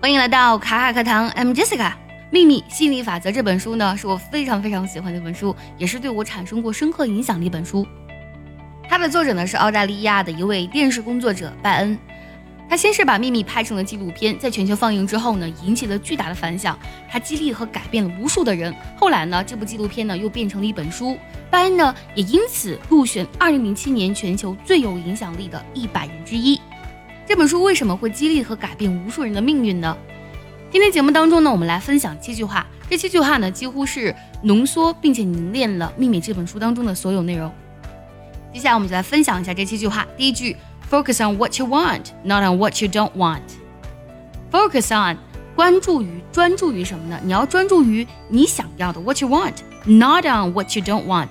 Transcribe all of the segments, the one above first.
欢迎来到卡卡课堂，I'm Jessica。《秘密心理法则》这本书呢，是我非常非常喜欢的一本书，也是对我产生过深刻影响的一本书。它的作者呢是澳大利亚的一位电视工作者拜恩。他先是把《秘密》拍成了纪录片，在全球放映之后呢，引起了巨大的反响。他激励和改变了无数的人。后来呢，这部纪录片呢又变成了一本书。拜恩呢也因此入选2007年全球最有影响力的一百人之一。这本书为什么会激励和改变无数人的命运呢？今天节目当中呢，我们来分享七句话。这七句话呢，几乎是浓缩并且凝练了《秘密》这本书当中的所有内容。接下来我们就来分享一下这七句话。第一句：Focus on what you want, not on what you don't want. Focus on 关注于专注于什么呢？你要专注于你想要的 what you want, not on what you don't want，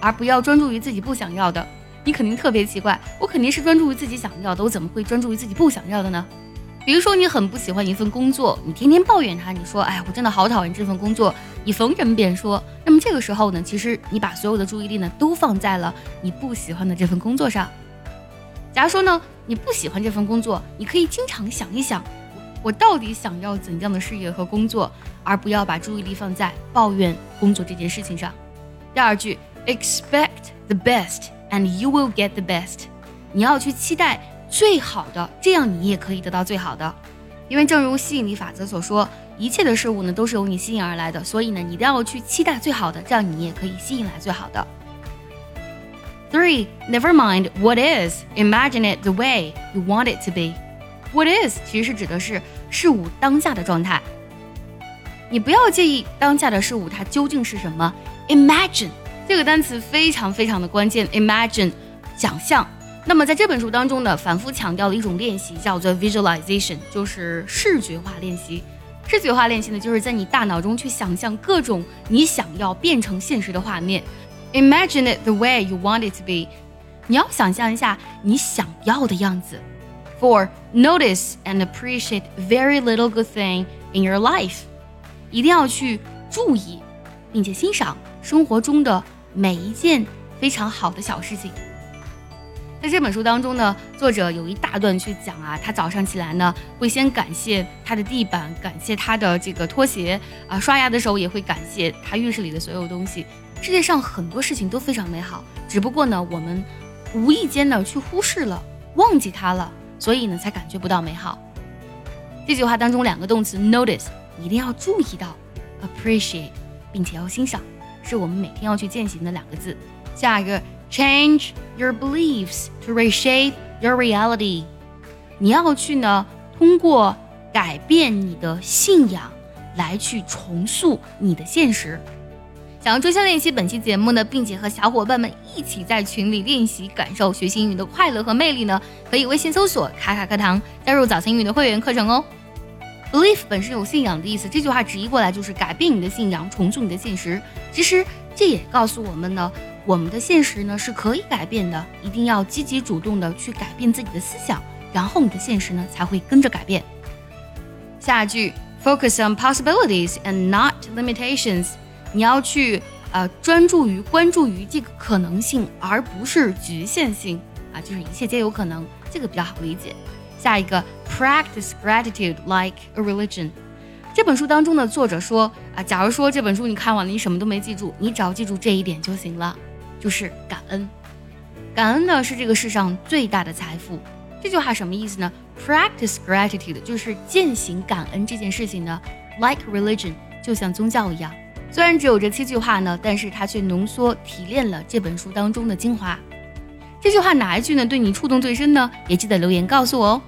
而不要专注于自己不想要的。你肯定特别奇怪，我肯定是专注于自己想要的，我怎么会专注于自己不想要的呢？比如说，你很不喜欢一份工作，你天天抱怨它，你说，哎，我真的好讨厌这份工作，你逢人便说。那么这个时候呢，其实你把所有的注意力呢，都放在了你不喜欢的这份工作上。假如说呢，你不喜欢这份工作，你可以经常想一想，我到底想要怎样的事业和工作，而不要把注意力放在抱怨工作这件事情上。第二句，expect the best。And you will get the best。你要去期待最好的，这样你也可以得到最好的。因为正如吸引力法则所说，一切的事物呢都是由你吸引而来的，所以呢你一定要去期待最好的，这样你也可以吸引来最好的。Three, never mind what is, imagine it the way you want it to be. What is 其实是指的是事物当下的状态。你不要介意当下的事物它究竟是什么，imagine。这个单词非常非常的关键，imagine，想象。那么在这本书当中呢，反复强调的一种练习叫做 visualization，就是视觉化练习。视觉化练习呢，就是在你大脑中去想象各种你想要变成现实的画面。Imagine it the way you want it to be。你要想象一下你想要的样子。For notice and appreciate very little good thing in your life。一定要去注意，并且欣赏生活中的。每一件非常好的小事情，在这本书当中呢，作者有一大段去讲啊，他早上起来呢，会先感谢他的地板，感谢他的这个拖鞋啊，刷牙的时候也会感谢他浴室里的所有东西。世界上很多事情都非常美好，只不过呢，我们无意间呢去忽视了，忘记它了，所以呢才感觉不到美好。这句话当中两个动词 notice 一定要注意到，appreciate 并且要欣赏。是我们每天要去践行的两个字。下一个，change your beliefs to reshape your reality。你要去呢，通过改变你的信仰来去重塑你的现实。想要专项练习本期节目呢，并且和小伙伴们一起在群里练习，感受学习英语的快乐和魅力呢，可以微信搜索“卡卡课堂”，加入早餐英语的会员课程哦。Belief 本身有信仰的意思，这句话直译过来就是改变你的信仰，重塑你的现实。其实这也告诉我们呢，我们的现实呢是可以改变的，一定要积极主动的去改变自己的思想，然后你的现实呢才会跟着改变。下一句，Focus on possibilities and not limitations。你要去呃专注于关注于这个可能性，而不是局限性啊，就是一切皆有可能，这个比较好理解。下一个，practice gratitude like a religion。这本书当中的作者说啊，假如说这本书你看完了，你什么都没记住，你只要记住这一点就行了，就是感恩。感恩呢是这个世上最大的财富。这句话什么意思呢？Practice gratitude 就是践行感恩这件事情呢，like religion 就像宗教一样。虽然只有这七句话呢，但是它却浓缩提炼了这本书当中的精华。这句话哪一句呢？对你触动最深呢？也记得留言告诉我哦。